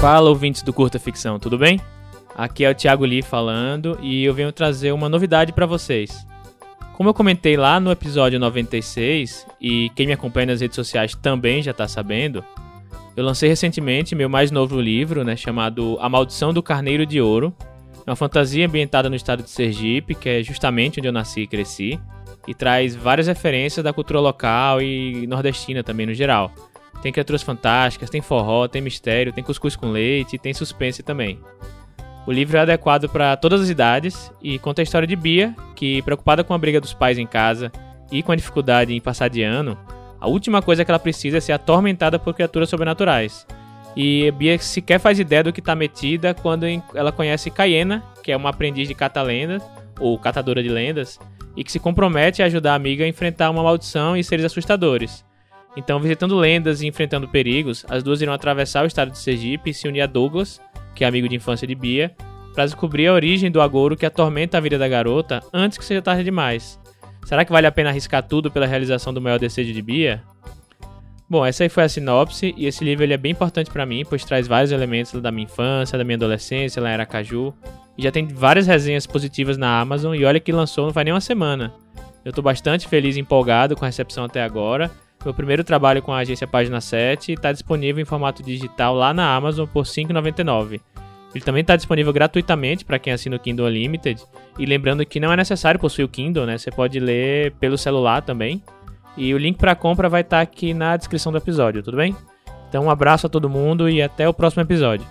Fala, ouvintes do Curta Ficção, tudo bem? Aqui é o Thiago Lee falando e eu venho trazer uma novidade para vocês. Como eu comentei lá no episódio 96, e quem me acompanha nas redes sociais também já está sabendo, eu lancei recentemente meu mais novo livro, né, chamado A Maldição do Carneiro de Ouro. É uma fantasia ambientada no estado de Sergipe, que é justamente onde eu nasci e cresci, e traz várias referências da cultura local e nordestina também no geral. Tem criaturas fantásticas, tem forró, tem mistério, tem cuscuz com leite, tem suspense também. O livro é adequado para todas as idades e conta a história de Bia, que, preocupada com a briga dos pais em casa e com a dificuldade em passar de ano, a última coisa que ela precisa é ser atormentada por criaturas sobrenaturais. E Bia sequer faz ideia do que está metida quando ela conhece Cayena, que é uma aprendiz de cata-lendas, ou catadora de lendas, e que se compromete a ajudar a amiga a enfrentar uma maldição e seres assustadores. Então, visitando lendas e enfrentando perigos, as duas irão atravessar o estado de Sergipe e se unir a Douglas, que é amigo de infância de Bia, para descobrir a origem do agouro que atormenta a vida da garota antes que seja tarde demais. Será que vale a pena arriscar tudo pela realização do maior desejo de Bia? Bom, essa aí foi a sinopse e esse livro ele é bem importante para mim, pois traz vários elementos da minha infância, da minha adolescência, lá em Aracaju. E já tem várias resenhas positivas na Amazon e olha que lançou não faz nem uma semana. Eu estou bastante feliz e empolgado com a recepção até agora. Meu primeiro trabalho com a agência Página 7 está disponível em formato digital lá na Amazon por R$ 5,99. Ele também está disponível gratuitamente para quem assina o Kindle Unlimited. E lembrando que não é necessário possuir o Kindle, né? Você pode ler pelo celular também. E o link para compra vai estar tá aqui na descrição do episódio, tudo bem? Então um abraço a todo mundo e até o próximo episódio.